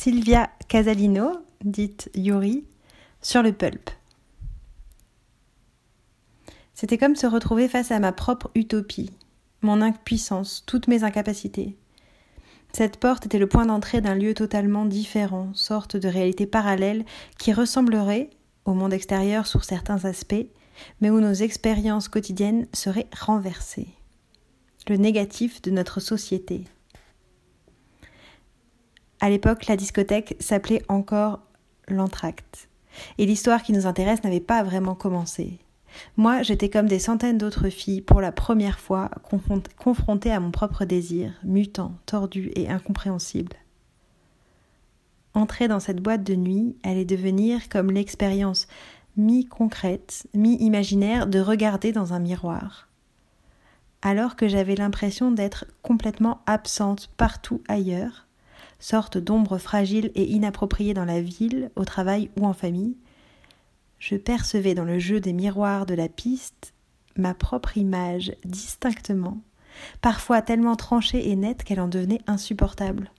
Sylvia Casalino, dite Yuri, sur le pulp. C'était comme se retrouver face à ma propre utopie, mon impuissance, toutes mes incapacités. Cette porte était le point d'entrée d'un lieu totalement différent, sorte de réalité parallèle qui ressemblerait au monde extérieur sur certains aspects, mais où nos expériences quotidiennes seraient renversées. Le négatif de notre société. À l'époque, la discothèque s'appelait encore l'entracte. Et l'histoire qui nous intéresse n'avait pas vraiment commencé. Moi, j'étais comme des centaines d'autres filles pour la première fois confrontée à mon propre désir, mutant, tordu et incompréhensible. Entrer dans cette boîte de nuit allait devenir comme l'expérience mi-concrète, mi-imaginaire de regarder dans un miroir. Alors que j'avais l'impression d'être complètement absente partout ailleurs, sorte d'ombre fragile et inappropriée dans la ville, au travail ou en famille, je percevais dans le jeu des miroirs de la piste ma propre image distinctement, parfois tellement tranchée et nette qu'elle en devenait insupportable.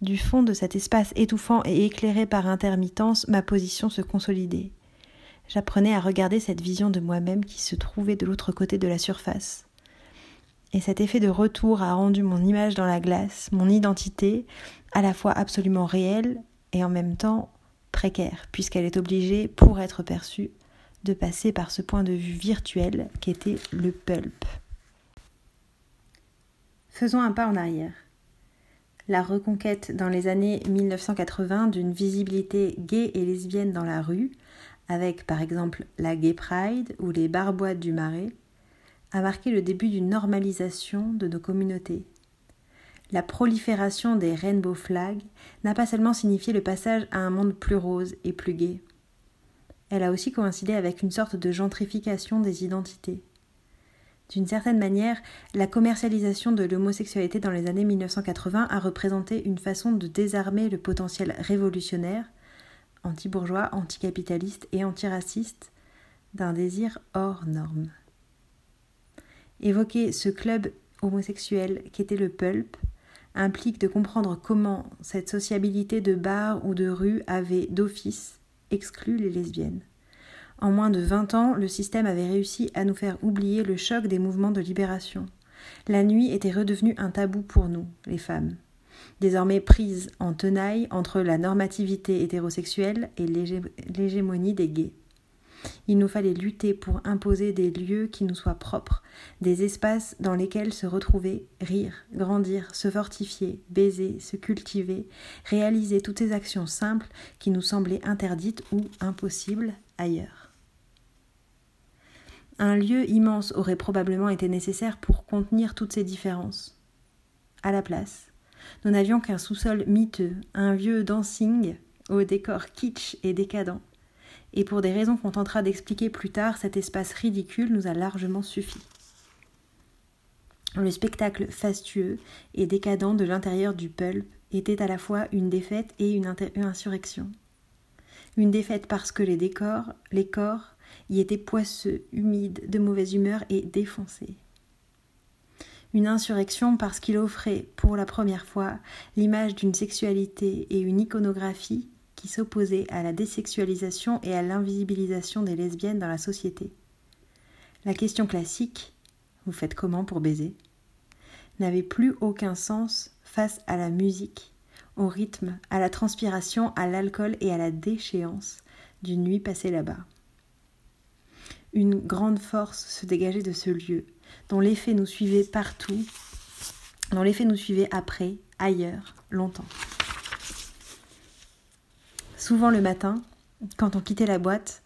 Du fond de cet espace étouffant et éclairé par intermittence, ma position se consolidait. J'apprenais à regarder cette vision de moi-même qui se trouvait de l'autre côté de la surface. Et cet effet de retour a rendu mon image dans la glace, mon identité, à la fois absolument réelle et en même temps précaire, puisqu'elle est obligée, pour être perçue, de passer par ce point de vue virtuel qu'était le pulp. Faisons un pas en arrière. La reconquête dans les années 1980 d'une visibilité gay et lesbienne dans la rue, avec par exemple la Gay Pride ou les barboides du Marais, a marqué le début d'une normalisation de nos communautés la prolifération des rainbow flags n'a pas seulement signifié le passage à un monde plus rose et plus gai. Elle a aussi coïncidé avec une sorte de gentrification des identités. D'une certaine manière, la commercialisation de l'homosexualité dans les années 1980 a représenté une façon de désarmer le potentiel révolutionnaire, anti-bourgeois, anticapitaliste et antiraciste, d'un désir hors norme. Évoquer ce club homosexuel qu'était le pulp implique de comprendre comment cette sociabilité de bar ou de rue avait d'office exclu les lesbiennes. En moins de vingt ans, le système avait réussi à nous faire oublier le choc des mouvements de libération. La nuit était redevenue un tabou pour nous, les femmes. Désormais prises en tenaille entre la normativité hétérosexuelle et l'hégémonie des gays. Il nous fallait lutter pour imposer des lieux qui nous soient propres, des espaces dans lesquels se retrouver, rire, grandir, se fortifier, baiser, se cultiver, réaliser toutes ces actions simples qui nous semblaient interdites ou impossibles ailleurs. Un lieu immense aurait probablement été nécessaire pour contenir toutes ces différences. À la place, nous n'avions qu'un sous-sol miteux, un vieux dancing au décor kitsch et décadent, et pour des raisons qu'on tentera d'expliquer plus tard, cet espace ridicule nous a largement suffi. Le spectacle fastueux et décadent de l'intérieur du pulp était à la fois une défaite et une, insurrection. Une défaite parce que les décors, les corps, y étaient poisseux, humides, de mauvaise humeur et défoncés. Une insurrection parce qu'il offrait, pour la première fois, l'image d'une sexualité et une iconographie qui s'opposait à la désexualisation et à l'invisibilisation des lesbiennes dans la société. La question classique Vous faites comment pour baiser? n'avait plus aucun sens face à la musique, au rythme, à la transpiration, à l'alcool et à la déchéance d'une nuit passée là-bas. Une grande force se dégageait de ce lieu, dont l'effet nous suivait partout, dont l'effet nous suivait après, ailleurs, longtemps. Souvent le matin, quand on quittait la boîte,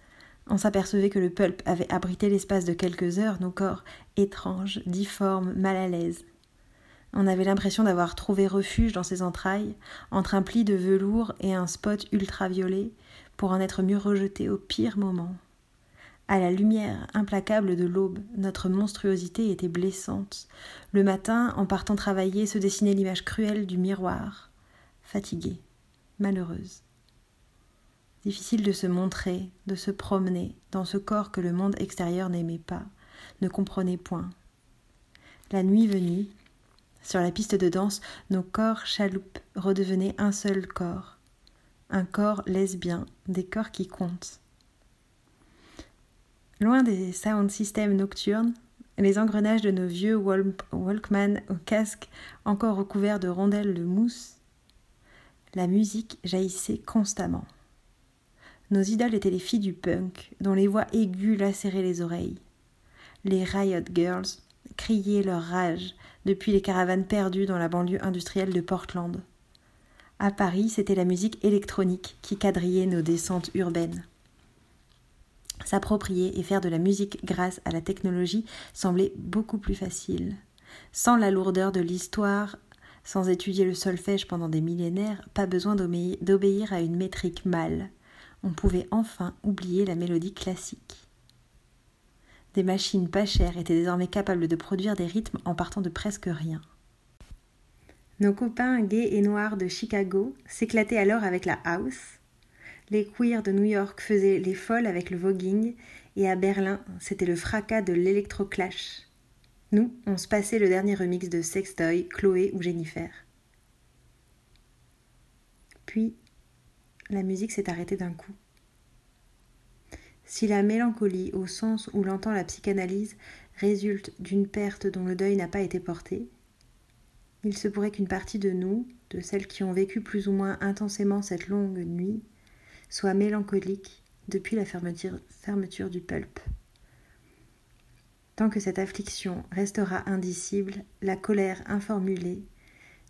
on s'apercevait que le pulp avait abrité l'espace de quelques heures nos corps étranges, difformes, mal à l'aise. On avait l'impression d'avoir trouvé refuge dans ses entrailles, entre un pli de velours et un spot ultraviolet, pour en être mieux rejeté au pire moment. À la lumière implacable de l'aube, notre monstruosité était blessante. Le matin, en partant travailler, se dessinait l'image cruelle du miroir, fatiguée, malheureuse. Difficile de se montrer, de se promener dans ce corps que le monde extérieur n'aimait pas, ne comprenait point. La nuit venue, Sur la piste de danse, nos corps chaloupes redevenaient un seul corps. Un corps lesbien, des corps qui comptent. Loin des sound systems nocturnes, les engrenages de nos vieux Walkman au casque encore recouverts de rondelles de mousse, la musique jaillissait constamment. Nos idoles étaient les filles du punk, dont les voix aiguës lacéraient les oreilles. Les Riot Girls criaient leur rage depuis les caravanes perdues dans la banlieue industrielle de Portland. À Paris, c'était la musique électronique qui quadrillait nos descentes urbaines. S'approprier et faire de la musique grâce à la technologie semblait beaucoup plus facile. Sans la lourdeur de l'histoire, sans étudier le solfège pendant des millénaires, pas besoin d'obéir à une métrique mâle. On pouvait enfin oublier la mélodie classique. Des machines pas chères étaient désormais capables de produire des rythmes en partant de presque rien. Nos copains gays et noirs de Chicago s'éclataient alors avec la house. Les queers de New York faisaient les folles avec le voguing et à Berlin, c'était le fracas de l'électroclash. Nous, on se passait le dernier remix de Sextoy, Chloé ou Jennifer. Puis, la musique s'est arrêtée d'un coup. Si la mélancolie, au sens où l'entend la psychanalyse, résulte d'une perte dont le deuil n'a pas été porté, il se pourrait qu'une partie de nous, de celles qui ont vécu plus ou moins intensément cette longue nuit, soit mélancolique depuis la fermeture, du pulp. Tant que cette affliction restera indicible, la colère informulée,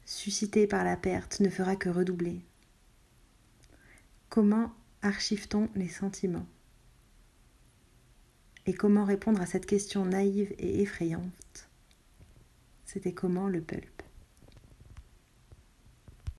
suscitée par la perte, ne fera que redoubler. Comment archive-t-on les sentiments? Et comment répondre à cette question naïve et effrayante? C'était comment le pulp?